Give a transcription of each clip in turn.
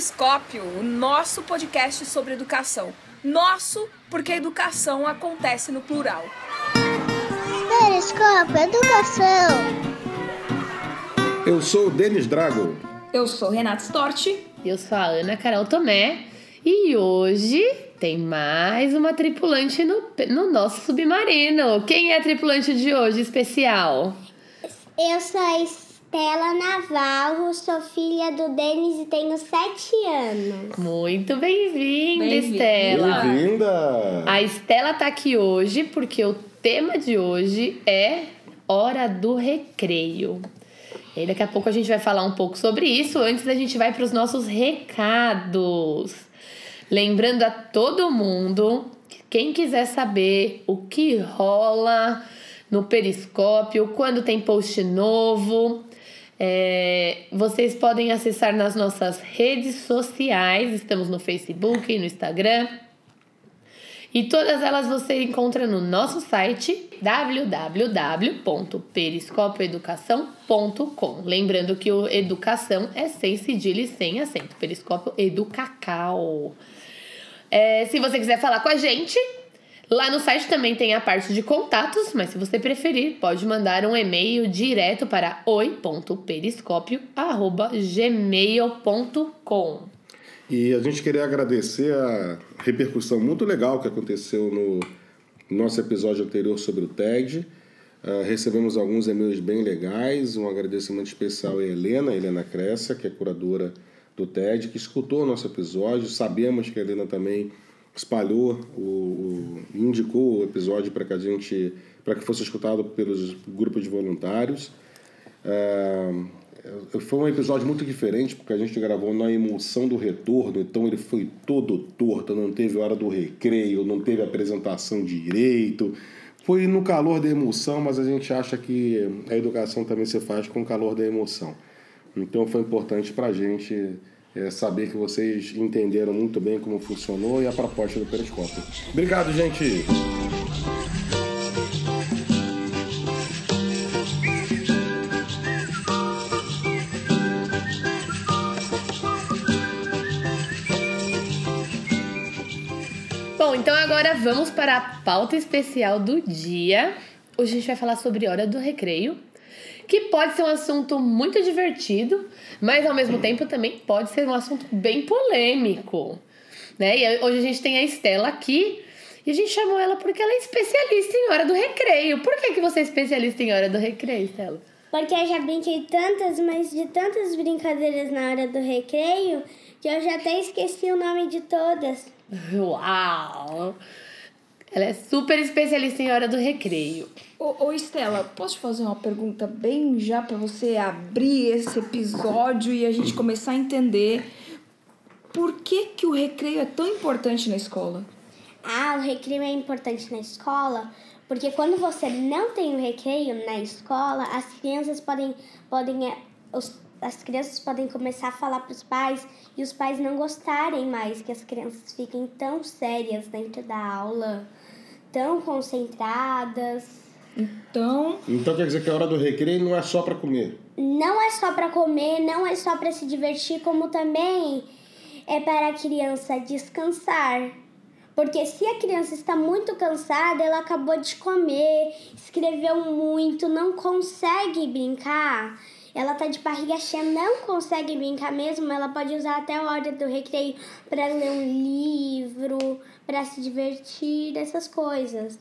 Periscópio, o nosso podcast sobre educação. Nosso, porque a educação acontece no plural. Periscópio Educação. Eu sou o Denis Drago. Eu sou Renata Storti. Eu sou a Ana Carol Tomé. E hoje tem mais uma tripulante no, no nosso submarino. Quem é a tripulante de hoje especial? Eu sou a Estela Navarro, sou filha do Denis e tenho sete anos. Muito bem-vinda, Bem-vinda. Estela. Bem-vinda! A Estela tá aqui hoje porque o tema de hoje é Hora do Recreio. E daqui a pouco a gente vai falar um pouco sobre isso. Antes a gente vai para os nossos recados. Lembrando a todo mundo, que quem quiser saber o que rola no Periscópio, quando tem post novo, é, vocês podem acessar nas nossas redes sociais. Estamos no Facebook, no Instagram. E todas elas você encontra no nosso site www.periscopioeducação.com. Lembrando que o educação é sem cedilha e sem acento. Periscópio Educacau. É, se você quiser falar com a gente, lá no site também tem a parte de contatos, mas se você preferir, pode mandar um e-mail direto para oi.periscópio.gmail.com. E a gente queria agradecer a repercussão muito legal que aconteceu no nosso episódio anterior sobre o TED. Ah, recebemos alguns e-mails bem legais, um agradecimento especial a Helena, Helena Cressa, que é curadora do TED, que escutou o nosso episódio. Sabemos que a Helena também espalhou o, o indicou o episódio para que a gente para que fosse escutado pelos grupos de voluntários. Ah, foi um episódio muito diferente, porque a gente gravou na emoção do retorno, então ele foi todo torto, não teve hora do recreio, não teve apresentação direito. Foi no calor da emoção, mas a gente acha que a educação também se faz com o calor da emoção. Então foi importante para a gente é, saber que vocês entenderam muito bem como funcionou e a proposta do Periscópio. Obrigado, gente! Bom, então agora vamos para a pauta especial do dia. Hoje a gente vai falar sobre hora do recreio, que pode ser um assunto muito divertido, mas ao mesmo tempo também pode ser um assunto bem polêmico. Né? E hoje a gente tem a Estela aqui e a gente chamou ela porque ela é especialista em hora do recreio. Por que, que você é especialista em hora do recreio, Estela? Porque eu já brinquei tantas, mas de tantas brincadeiras na hora do recreio, que eu já até esqueci o nome de todas. Uau! Ela é super especialista em hora do recreio. Ô, ô Estela, posso te fazer uma pergunta bem já para você abrir esse episódio e a gente começar a entender por que, que o recreio é tão importante na escola? Ah, o recreio é importante na escola, porque quando você não tem o recreio na escola, as crianças podem, podem é, os, as crianças podem começar a falar para os pais e os pais não gostarem mais que as crianças fiquem tão sérias dentro da aula, tão concentradas. Então, Então quer dizer que a hora do recreio não é só para comer. Não é só para comer, não é só para se divertir, como também é para a criança descansar. Porque se a criança está muito cansada, ela acabou de comer, escreveu muito, não consegue brincar, ela tá de barriga cheia, não consegue brincar mesmo, ela pode usar até a hora do recreio para ler um livro, para se divertir, essas coisas.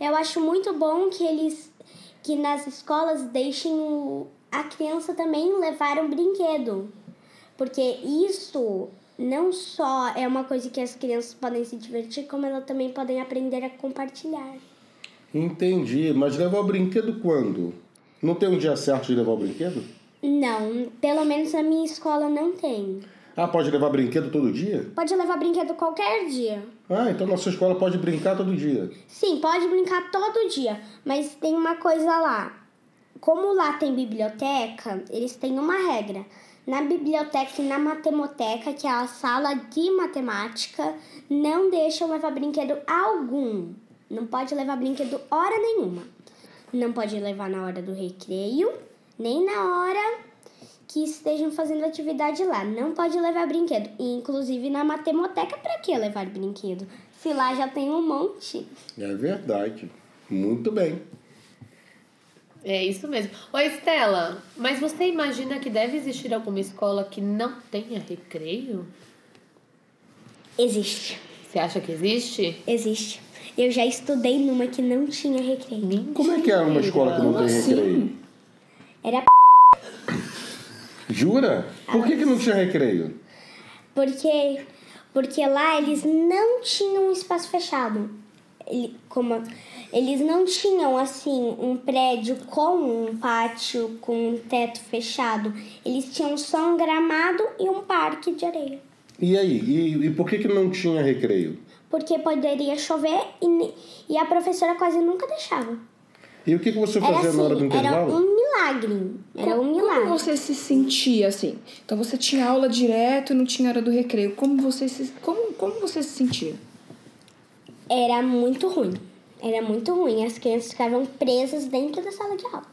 Eu acho muito bom que eles que nas escolas deixem o, a criança também levar um brinquedo. Porque isso não só é uma coisa que as crianças podem se divertir, como elas também podem aprender a compartilhar. Entendi, mas levar o brinquedo quando? Não tem um dia certo de levar o brinquedo? Não, pelo menos na minha escola não tem. Ah, pode levar brinquedo todo dia? Pode levar brinquedo qualquer dia. Ah, então na sua escola pode brincar todo dia. Sim, pode brincar todo dia, mas tem uma coisa lá. Como lá tem biblioteca, eles têm uma regra. Na biblioteca e na matemoteca, que é a sala de matemática, não deixam levar brinquedo algum. Não pode levar brinquedo hora nenhuma. Não pode levar na hora do recreio, nem na hora que estejam fazendo atividade lá. Não pode levar brinquedo. E, inclusive na matemoteca, para que levar brinquedo? Se lá já tem um monte. É verdade. Muito bem. É isso mesmo. Ô Estela, mas você imagina que deve existir alguma escola que não tenha recreio? Existe. Você acha que existe? Existe. Eu já estudei numa que não tinha recreio. Como é que é uma escola que não tem assim? recreio? Era Jura? Por que, que não tinha recreio? porque porque lá eles não tinham um espaço fechado. Ele, como eles não tinham assim um prédio com um pátio com um teto fechado. Eles tinham só um gramado e um parque de areia. E aí? E, e por que, que não tinha recreio? Porque poderia chover e, e a professora quase nunca deixava. E o que, que você Era fazia assim, na hora do era intervalo? um milagre. Era um milagre. Como você se sentia assim? Então você tinha aula direto, não tinha hora do recreio. Como você se, como, como você se sentia? Era muito ruim. Era muito ruim. As crianças ficavam presas dentro da sala de aula.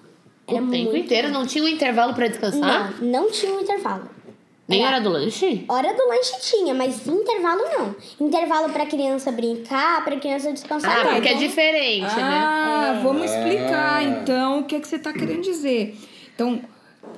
Era o tempo muito inteiro? Não tinha um intervalo pra descansar? Não, não tinha um intervalo. Nem Era- hora do lanche? Hora do lanche tinha, mas intervalo não. Intervalo pra criança brincar, pra criança descansar. Ah, não. porque é Então, diferente, né? Ah, vamos explicar Ah. então o que, é que você está querendo dizer. Então,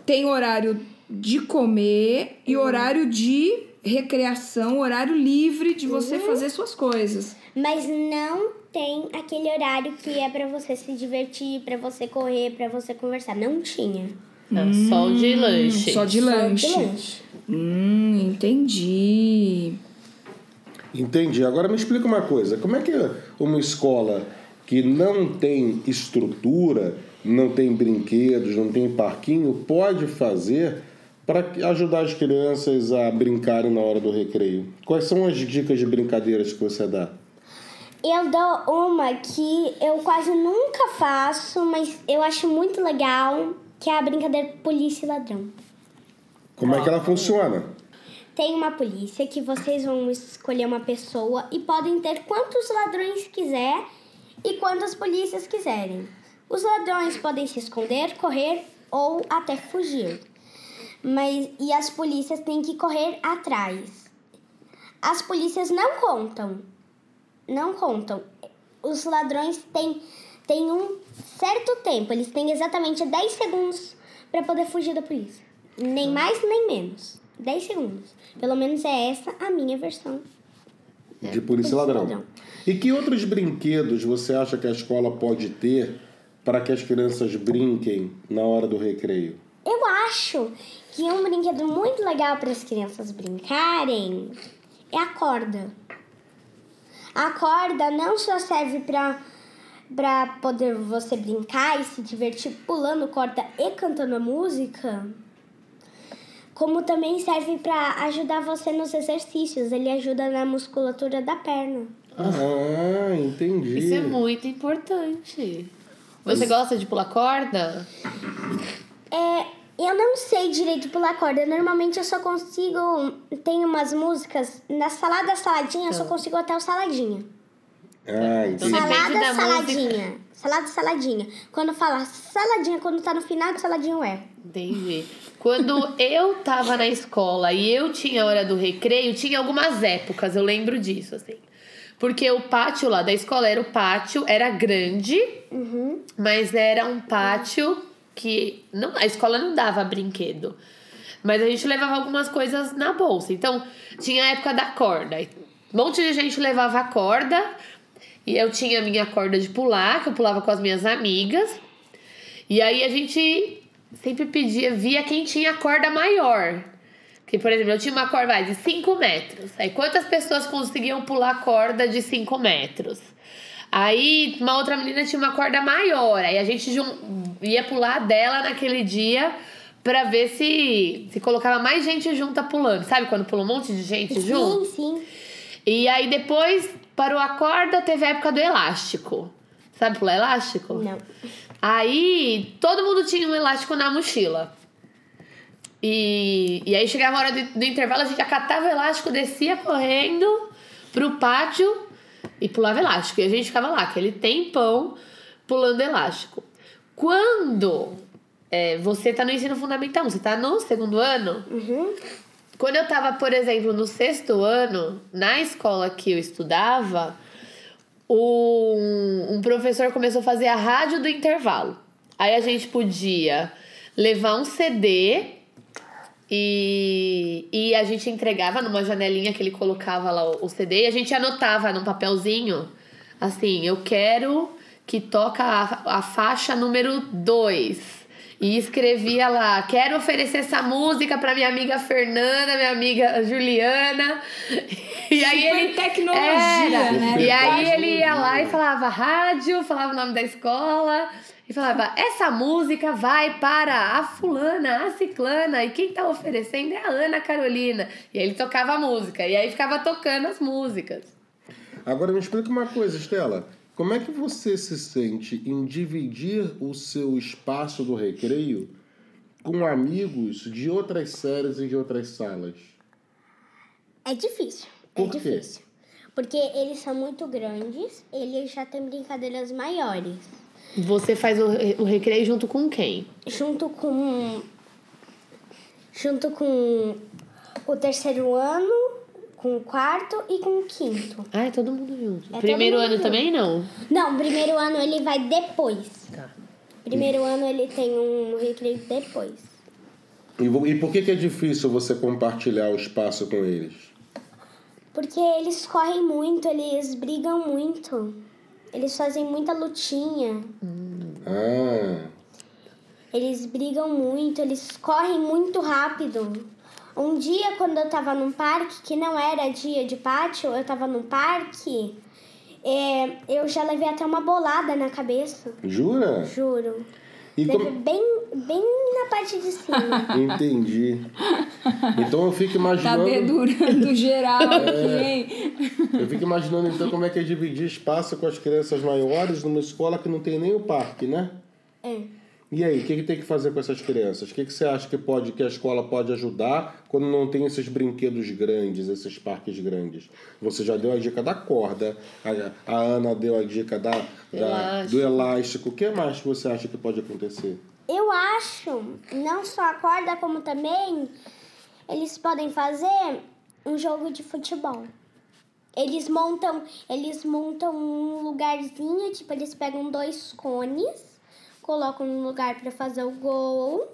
tem horário de comer e horário de recreação, horário livre de você fazer suas coisas. Mas não tem aquele horário que é pra você se divertir, pra você correr, pra você conversar. Não tinha. Não, só o de lanche. Só Só de lanche. Hum, entendi. Entendi. Agora me explica uma coisa. Como é que uma escola que não tem estrutura, não tem brinquedos, não tem parquinho, pode fazer para ajudar as crianças a brincarem na hora do recreio? Quais são as dicas de brincadeiras que você dá? Eu dou uma que eu quase nunca faço, mas eu acho muito legal, que é a brincadeira polícia e ladrão. Como é que ela funciona? Tem uma polícia que vocês vão escolher uma pessoa e podem ter quantos ladrões quiser e quantas polícias quiserem. Os ladrões podem se esconder, correr ou até fugir. Mas e as polícias têm que correr atrás. As polícias não contam. Não contam. Os ladrões têm, têm um certo tempo. Eles têm exatamente 10 segundos para poder fugir da polícia. Nem mais, nem menos. 10 segundos. Pelo menos é essa a minha versão. De polícia Polícia ladrão. ladrão. E que outros brinquedos você acha que a escola pode ter para que as crianças brinquem na hora do recreio? Eu acho que um brinquedo muito legal para as crianças brincarem é a corda. A corda não só serve para para poder você brincar e se divertir pulando corda e cantando a música, como também serve para ajudar você nos exercícios. Ele ajuda na musculatura da perna. Ah, entendi. Isso é muito importante. Você gosta de pular corda? É, eu não sei direito pular corda. Normalmente eu só consigo. Tem umas músicas. Na salada saladinha, eu só consigo até o saladinha. Ah, Então entendi. depende da Salada música. saladinha. Salada saladinha. Quando fala saladinha, quando tá no final de saladinha, eu erro. Entendi. Quando eu tava na escola e eu tinha hora do recreio, tinha algumas épocas, eu lembro disso, assim. Porque o pátio lá da escola era o pátio, era grande, mas era um pátio que não, a escola não dava brinquedo. Mas a gente levava algumas coisas na bolsa. Então, tinha a época da corda. Um monte de gente levava a corda. E eu tinha a minha corda de pular, que eu pulava com as minhas amigas. E aí a gente sempre pedia, via quem tinha a corda maior. Que, por exemplo, eu tinha uma corda vai, de 5 metros. Aí quantas pessoas conseguiam pular a corda de 5 metros? Aí uma outra menina tinha uma corda maior. Aí a gente ia pular dela naquele dia pra ver se, se colocava mais gente junta pulando. Sabe quando pula um monte de gente junto? Sim, sim. E aí depois parou a corda, teve a época do elástico. Sabe pular elástico? Não. Aí todo mundo tinha um elástico na mochila. E, e aí chegava a hora do, do intervalo, a gente acatava o elástico, descia correndo pro pátio e pulava elástico. E a gente ficava lá, aquele tempão pulando elástico. Quando é, você tá no ensino fundamental, você tá no segundo ano. Uhum. Quando eu tava, por exemplo, no sexto ano, na escola que eu estudava, um, um professor começou a fazer a rádio do intervalo. Aí a gente podia levar um CD e, e a gente entregava numa janelinha que ele colocava lá o, o CD e a gente anotava num papelzinho assim, eu quero que toca a, a faixa número 2. E escrevia lá, quero oferecer essa música para minha amiga Fernanda, minha amiga Juliana. E aí Super ele tecnologia, Era. né? E aí ele ia lá e falava rádio, falava o nome da escola e falava: "Essa música vai para a fulana, a ciclana, e quem tá oferecendo é a Ana Carolina". E aí ele tocava a música e aí ficava tocando as músicas. Agora me explica uma coisa, Estela. Como é que você se sente em dividir o seu espaço do recreio com amigos de outras séries e de outras salas? É difícil. É Por quê? difícil. Porque eles são muito grandes, eles já têm brincadeiras maiores. Você faz o, o recreio junto com quem? Junto com. Junto com o terceiro ano, com o quarto e com o quinto. Ah, é todo mundo junto. É Primeiro mundo ano junto. também não. Não, primeiro ano ele vai depois. Tá. Primeiro ano ele tem um recreio depois. E, e por que, que é difícil você compartilhar o espaço com eles? Porque eles correm muito, eles brigam muito. Eles fazem muita lutinha. Ah, Eles brigam muito, eles correm muito rápido. Um dia, quando eu tava num parque, que não era dia de pátio, eu tava num parque, é, eu já levei até uma bolada na cabeça. jura? Juro. E como... bem, bem na parte de cima. Entendi. Então eu fico Tá imaginando. dedurando geral É. aqui, hein? Eu fico imaginando então como é que é dividir espaço com as crianças maiores numa escola que não tem nem o parque, né? é. E aí, o que, que tem que fazer com essas crianças? O que, que você acha que pode que a escola pode ajudar quando não tem esses brinquedos grandes, esses parques grandes? Você já deu a dica da corda, a, a Ana deu a dica da, da- do elástico. O que mais que você acha que pode acontecer? Eu acho, não só a corda, como também eles podem fazer um jogo de futebol. Eles montam, eles montam um lugarzinho, tipo, eles pegam dois cones, colocam um lugar para fazer o gol,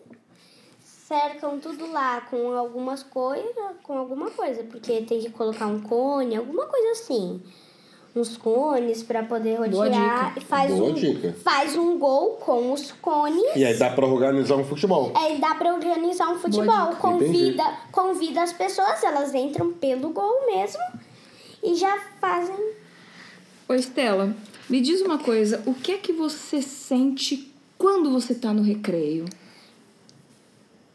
cercam tudo lá com algumas coisas, com alguma coisa, porque tem que colocar um cone, alguma coisa assim. Uns cones para poder rodear e faz Boa um dica. faz um gol com os cones. E aí dá para organizar um futebol. É, dá pra organizar um futebol. Convida, convida as pessoas, elas entram pelo gol mesmo e já fazem. Ô, Estela, me diz uma coisa. O que é que você sente quando você tá no recreio?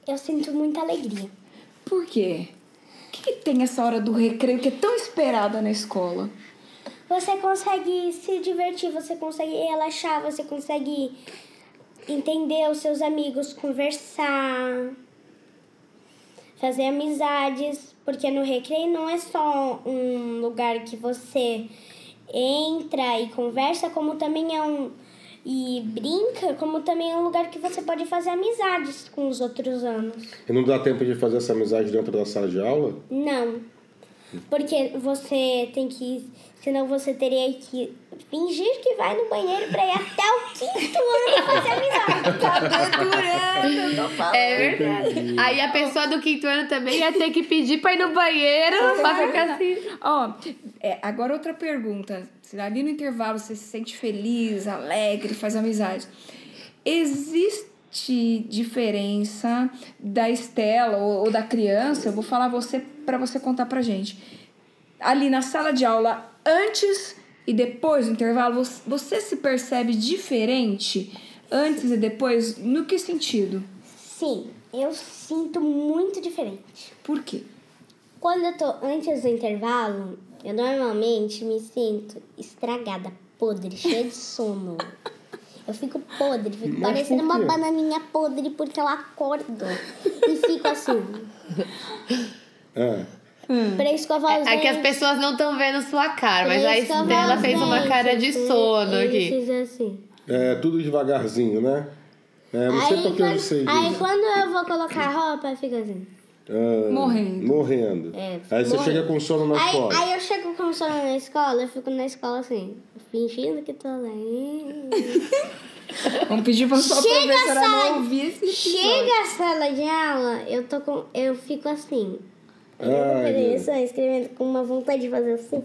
Eu sinto muita alegria. Por quê? O que, que tem essa hora do recreio que é tão esperada na escola? Você consegue se divertir, você consegue relaxar, você consegue entender os seus amigos, conversar, fazer amizades, porque no recreio não é só um lugar que você entra e conversa, como também é um e brinca, como também é um lugar que você pode fazer amizades com os outros anos. E não dá tempo de fazer essa amizade dentro da sala de aula? Não. Porque você tem que. Senão você teria que fingir que vai no banheiro pra ir até o quinto ano fazer amizade. Tá dedurando, tô falando. É verdade. Aí a pessoa do quinto ano também ia ter que pedir pra ir no banheiro pra ficar assim. Ó, é, agora outra pergunta. Se ali no intervalo você se sente feliz, alegre, faz amizade. Existe diferença da Estela ou, ou da criança? Eu vou falar você para você contar pra gente. Ali na sala de aula, antes e depois do intervalo, você, se percebe diferente antes e depois? No que sentido? Sim, eu sinto muito diferente. Por quê? Quando eu tô antes do intervalo, eu normalmente me sinto estragada, podre, cheia de sono. Eu fico podre, fico Mas parecendo uma bananinha podre porque eu acordo e fico assim, Ah, pra escovar os É que as dentes. pessoas não estão vendo sua cara, mas pra a escovar Estela fez uma dentes, cara de né? sono Ele aqui. fez assim. é tudo devagarzinho, né? É, não sei porque eu quando, sei aí disso. quando eu vou colocar roupa, fica assim. Ah, Morrendo. Morrendo. É, Aí você morrendo. chega com sono na Aí, escola. aí eu chego com sono na escola, eu fico na escola assim, fingindo que tô lendo. Vamos pedir pra sua Chega a professora sala- não ouvir esse. Chega a sala de aula, eu tô com. Eu fico assim. Eu só escrevendo com uma vontade de fazer assim.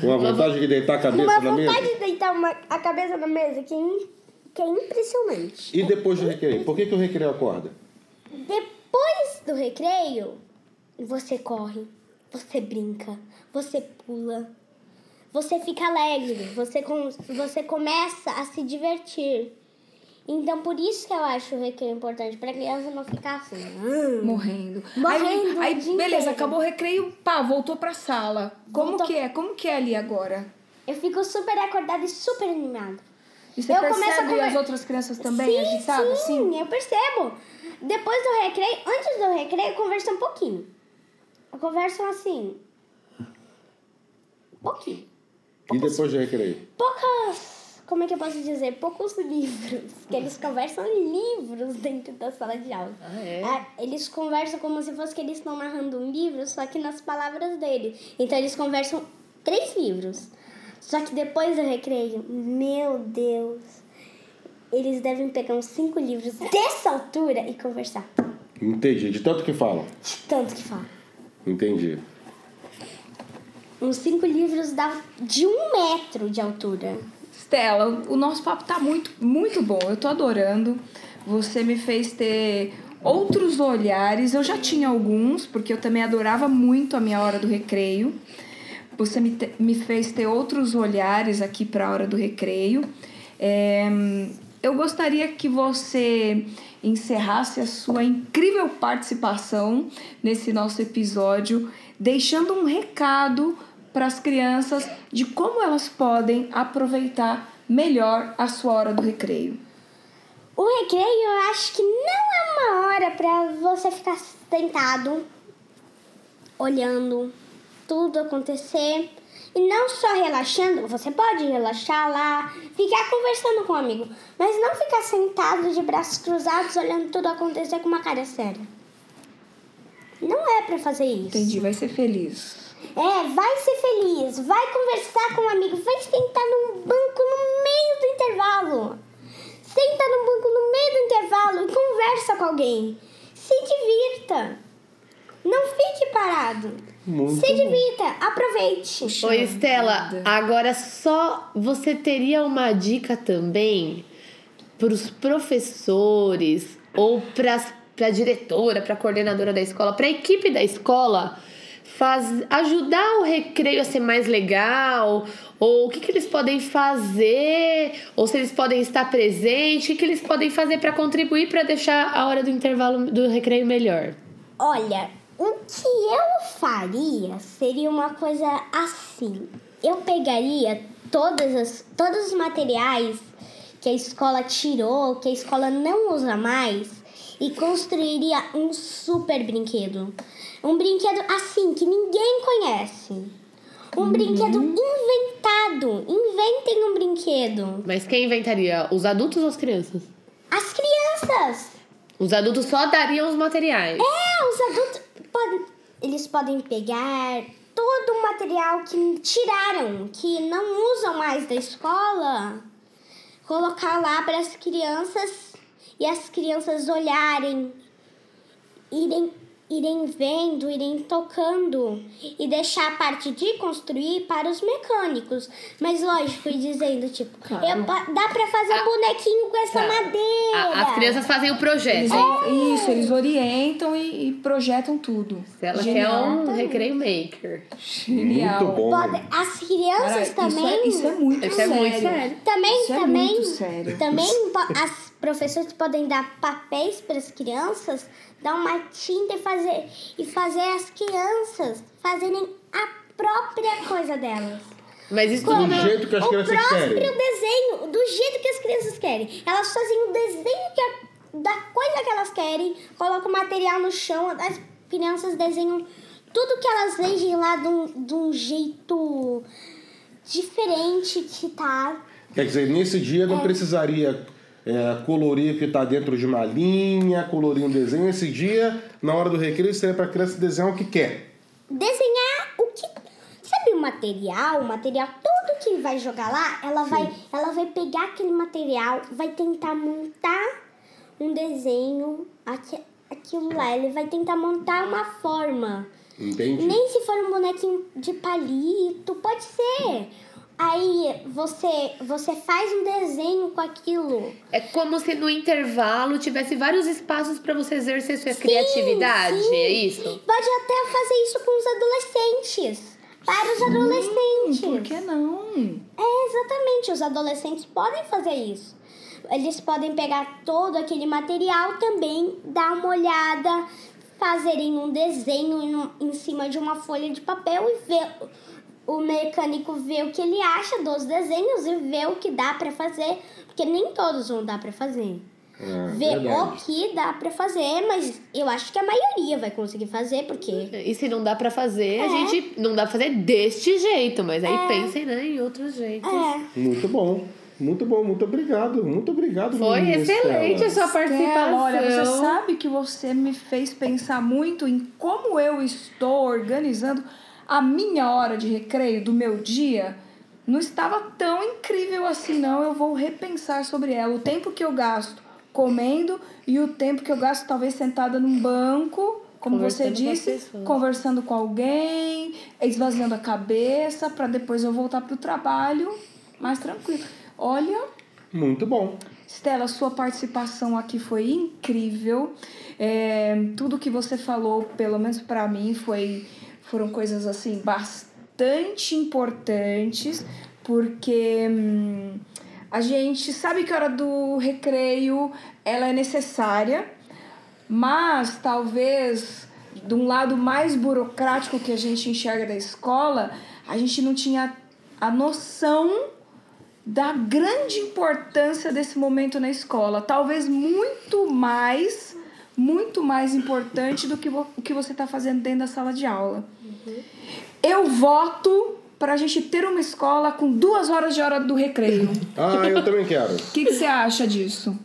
Com a vontade de deitar a cabeça Uma na mesa. vontade de deitar uma, a cabeça na mesa que, é que é impressionante. E depois do recreio? Por que, que o recreio acorda? Depois do recreio, você corre, você brinca, você pula, você fica alegre, você, com, você começa a se divertir. Então, por isso que eu acho o recreio importante, pra criança não ficar assim. Morrendo. Morrendo Aí, o aí dia beleza, inteiro. acabou o recreio, pá, voltou pra sala. Como Voltou. que é? Como que é ali agora? Eu fico super acordada e super animada. E você Eu começo a percebe as outras crianças também sim, agitadas? sim, eu percebo. Depois do recreio, antes do recreio, conversa um pouquinho. Conversam assim. Um pouquinho. E depois do recreio? Poucas. Como é que eu posso dizer? Poucos livros. Que eles conversam livros dentro da sala de aula. Ah, é? Ah, Eles conversam como se fosse que eles estão narrando um livro, só que nas palavras dele. Então eles conversam três livros. Só que depois do recreio, meu Deus, eles devem pegar uns cinco livros dessa altura e conversar. Entendi. De tanto que falam. De tanto que fala. Entendi. Uns cinco livros da, de um metro de altura. Stella, o nosso papo tá muito, muito bom. Eu tô adorando. Você me fez ter outros olhares. Eu já tinha alguns, porque eu também adorava muito a minha hora do recreio. Você me, te- me fez ter outros olhares aqui para a hora do recreio. É, eu gostaria que você encerrasse a sua incrível participação nesse nosso episódio, deixando um recado para as crianças de como elas podem aproveitar melhor a sua hora do recreio. O recreio eu acho que não é uma hora pra você ficar sentado, olhando tudo acontecer. E não só relaxando, você pode relaxar lá, ficar conversando com um amigo, mas não ficar sentado de braços cruzados olhando tudo acontecer com uma cara séria. Não é pra fazer isso. Entendi, vai ser feliz. É, vai ser feliz, vai conversar com um amigo, vai sentar num banco no meio do intervalo. Senta no banco no meio do intervalo e conversa com alguém. Se divirta. Não fique parado. Muito Se bom. divirta, aproveite. Oi, Estela, agora só você teria uma dica também para os professores ou para a diretora, para a coordenadora da escola, para a equipe da escola faz, ajudar o recreio a ser mais legal? Ou o que, que eles podem fazer? Ou se eles podem estar presentes? O que, que eles podem fazer para contribuir para deixar a hora do intervalo do recreio melhor? Olha, o que eu faria seria uma coisa assim. Eu pegaria todas as, todos os materiais que a escola tirou, que a escola não usa mais, e construiria um super brinquedo. Um brinquedo assim, que ninguém conhece. Um brinquedo inventado. Inventem um brinquedo. Mas quem inventaria? Os adultos ou as crianças? As crianças! Os adultos só dariam os materiais. É, os adultos podem, eles podem pegar todo o material que tiraram, que não usam mais da escola, colocar lá para as crianças e as crianças olharem, irem irem vendo, irem tocando e deixar a parte de construir para os mecânicos. Mas lógico, e dizendo tipo, Claro. eu dá para fazer um bonequinho com essa Tá. madeira. A- as crianças fazem o projeto. Eles, hein? Isso, eles orientam e, e projetam tudo. Ela quer Genial. um recreio maker. Genial. Muito bom. Pode- as crianças Cara, isso, também. é, isso é muito Isso é sério. muito sério. Também, Isso é também, muito sério. também as professoras podem dar papéis para as crianças, dar uma tinta e fazer e fazer as crianças fazerem a própria coisa delas. Mas isso Do tudo não- jeito que as o crianças próprio querem. desenho, do jeito que as crianças querem. Elas fazem o desenho que a- da coisa que elas querem, colocam o material no chão, as crianças desenham tudo que elas veem lá de um, de um jeito diferente que tá. Quer dizer, nesse dia não precisaria é, colorir o que está dentro de uma linha, colorir um desenho. Esse dia, na hora do recreio, seria para a criança desenhar o que quer. Desenhar o que. Sabe o material? O material todo que vai jogar lá, ela vai, ela vai pegar aquele material, vai tentar montar um desenho, aqui, aquilo lá. Ele vai tentar montar uma forma. Entende? Nem se for um bonequinho de palito, pode ser. Aí você, você faz um desenho com aquilo. É como se no intervalo tivesse vários espaços para você exercer sua criatividade, sim. é isso? Pode até fazer isso com os adolescentes. Para os adolescentes. Por que não? É, exatamente. Os adolescentes podem fazer isso. Eles podem pegar todo aquele material também, dar uma olhada, fazerem um desenho em, em cima de uma folha de papel e ver o mecânico ver o que ele acha dos desenhos e ver o que dá para fazer, porque nem todos vão dar para fazer. É, ver verdade. o que dá para fazer, mas eu acho que a maioria vai conseguir fazer, porque E se não dá pra fazer, a É. gente não dá pra fazer deste jeito, mas aí pensem né, em outros jeitos. é. Muito bom. Muito bom, muito obrigado. Muito obrigado. Foi excelente a Estela. sua participação. Olha, você sabe que você me fez pensar muito em como eu estou organizando a minha hora de recreio do meu dia. Não estava tão incrível assim, não. Eu vou repensar sobre ela. O tempo que eu gasto comendo e o tempo que eu gasto talvez sentada num banco, como você com disse, pessoas. conversando com alguém, esvaziando a cabeça, para depois eu voltar pro trabalho mais tranquilo. Olha, Muito bom. Stella, sua participação aqui foi incrível. É, tudo que você falou, pelo menos para mim, foi, foram coisas assim bastante importantes, porque hum, a gente sabe que a hora do recreio ela é necessária, mas talvez de um lado mais burocrático que a gente enxerga da escola, a gente não tinha a noção da grande importância desse momento na escola. Talvez muito mais, muito mais importante do que o que você está fazendo dentro da sala de aula. Eu voto para a gente ter uma escola com duas horas de hora do recreio. Ah, eu também quero. O que, que você acha disso?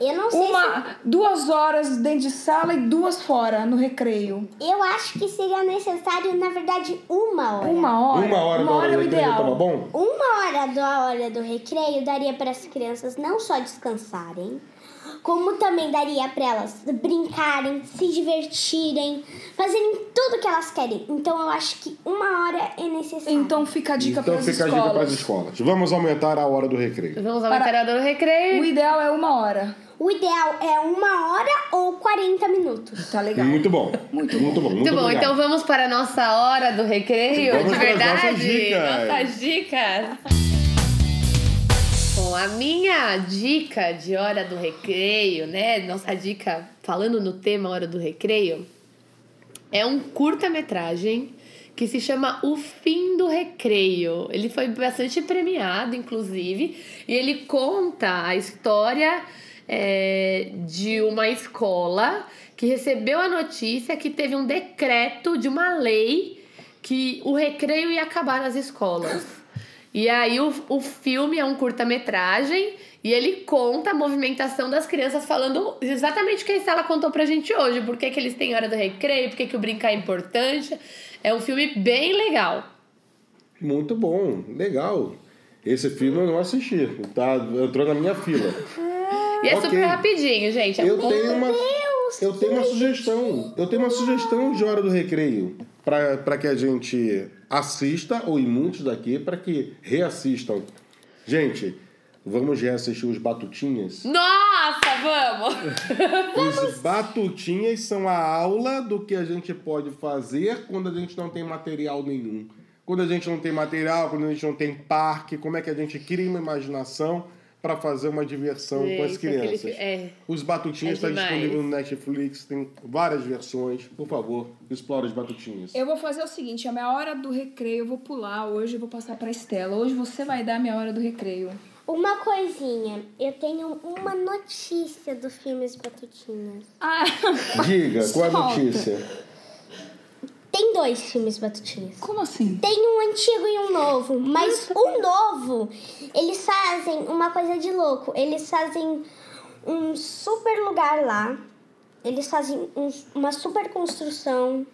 Eu não sei se Uma, duas horas dentro de sala e duas fora no recreio. Eu acho que seria necessário, na verdade, uma hora. Uma hora. Uma hora da hora é do o recreio ideal. tava bom? Uma hora da hora do recreio daria para as crianças não só descansarem, como também daria para elas brincarem, se divertirem, fazerem tudo que elas querem. Então eu acho que uma hora é necessário. Então fica a dica Então para as fica a dica para as escolas. escolas. Vamos aumentar a hora do recreio. Vamos ao Para- material do recreio. O ideal é uma hora. O ideal é uma hora ou 40 minutos. Tá legal. Muito bom. Muito, muito bom. Muito, Muito bom, obrigado. então vamos para a nossa hora do recreio, Vamos de para as verdade. nossas dicas. Nossas dicas. Bom, a minha dica de hora do recreio, né? Nossa dica falando no tema hora do recreio, é um curta-metragem que se chama O Fim do Recreio. Ele foi bastante premiado, inclusive, e ele conta a história é, de uma escola que recebeu a notícia que teve um decreto de uma lei que o recreio ia acabar nas escolas. E aí o, o filme é um curta-metragem e ele conta a movimentação das crianças falando exatamente o que a Estela contou pra gente hoje. Por que, que eles têm hora do recreio, por que, que o brincar é importante. É um filme bem legal. Muito bom. Legal. Esse filme eu não assisti. Tá, entrou na minha fila. E é Ok. super rapidinho, gente. É Eu tenho uma, Deus, eu tenho uma sugestão. Eu tenho uma sugestão de hora do recreio para que a gente assista ou em muitos daqui para que reassistam. Gente, vamos reassistir os Batutinhas. Nossa, vamos! Os Batutinhas são a aula do que a gente pode fazer quando a gente não tem material nenhum. Quando a gente não tem material, quando a gente não tem parque, como é que a gente cria uma imaginação para fazer uma diversão com as aquele crianças. fi- é. Os Batutinhas É está demais. disponível no Netflix, tem várias versões. Por favor, explore os Batutinhas. Eu vou fazer o seguinte, a minha hora do recreio eu vou pular hoje, eu vou passar pra Estela. Hoje você vai dar a minha hora do recreio. Uma coisinha, eu tenho uma notícia do filme Os Batutinhas. Ah, Diga, qual é a Solta. notícia? Tem dois filmes matutinos. Como assim? Tem um antigo e um novo, mas o novo, eles fazem uma coisa de louco. Eles fazem um super lugar lá. Eles fazem um- uma super construção.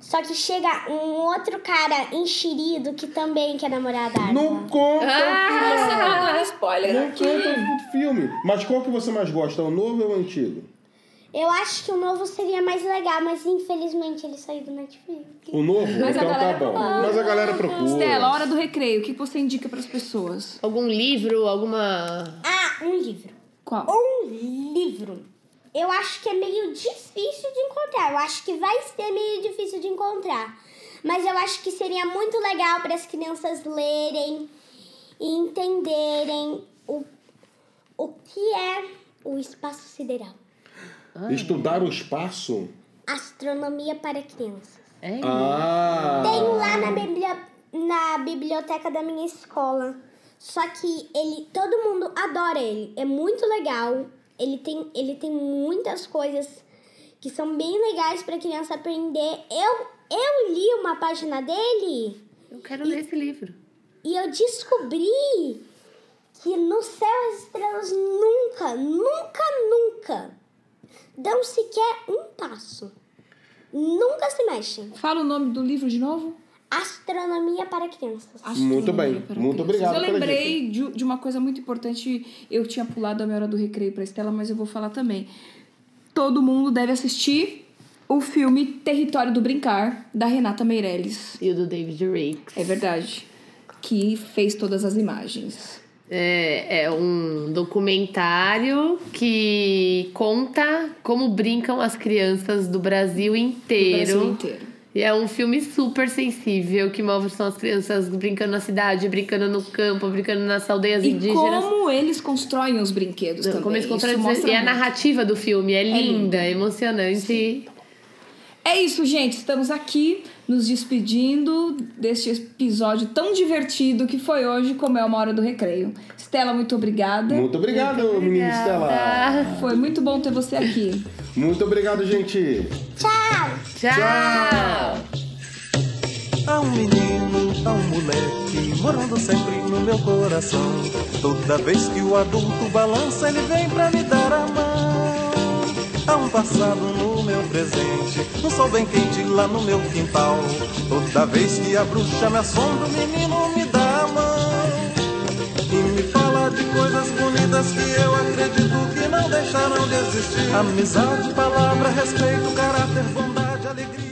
Só que chega um outro cara enxerido que também quer namorar a Darla. Não conta! Você tá dando spoiler Não aqui. conta o filme. Mas qual que você mais gosta, o novo ou o antigo? Eu acho que o novo seria mais legal, mas infelizmente ele saiu do Netflix. O novo? Mas a então tá galera bom. procura. Mas a galera procura. Stella, hora do recreio, o que você indica pras pessoas? Algum livro, alguma. Ah, um livro. Qual? Um livro. Eu acho que é meio difícil de encontrar. Eu acho que vai ser meio difícil de encontrar. Mas eu acho que seria muito legal para as crianças lerem e entenderem o, o que é o espaço sideral. Estudar o espaço? Astronomia para crianças. É? Ah! Tem lá na, biblia, na biblioteca da minha escola. Só que ele, todo mundo adora ele. É muito legal. Ele tem, ele tem muitas coisas que são bem legais para criança aprender. Eu, eu li uma página dele Eu quero ler esse livro. e eu descobri que no céu as estrelas nunca, nunca, nunca dão sequer um passo. Nunca se mexem. Fala o nome do livro de novo? Astronomia para crianças. Muito bem. Astronomia para Muito crianças. obrigado Eu pela lembrei de, de uma coisa muito importante. Eu tinha pulado a minha hora do recreio pra Estela, mas eu vou falar também. Todo mundo deve assistir o filme Território do Brincar, da Renata Meirelles. E o do David Rakes. É verdade. Que fez todas as imagens. É, é um documentário que conta como brincam as crianças do Brasil Do inteiro. Brasil inteiro. E é um filme super sensível que mostra as crianças brincando na cidade, brincando no campo, brincando nas aldeias E indígenas. como eles constroem os brinquedos também. Como eles constroem- E a muito. narrativa do filme é linda, emocionante. É isso, gente. Estamos aqui nos despedindo deste episódio tão divertido que foi hoje, como é uma hora do recreio. Estela, muito obrigada. Muito obrigado, menina Estela. Tá. Foi muito bom ter você aqui. Muito obrigado, gente. Tchau! Tchau! Há um menino, há um moleque morando sempre no meu coração. Toda vez que o adulto balança, ele vem pra me dar a mão. Há um passado no meu presente, um sol bem quente lá no meu quintal. Toda vez que a bruxa me assombra, o menino me dá a mão. E me fala de coisas bonitas que eu acredito que não deixarão de existir. Amizade, palavra, respeito, caráter, bondade, alegria.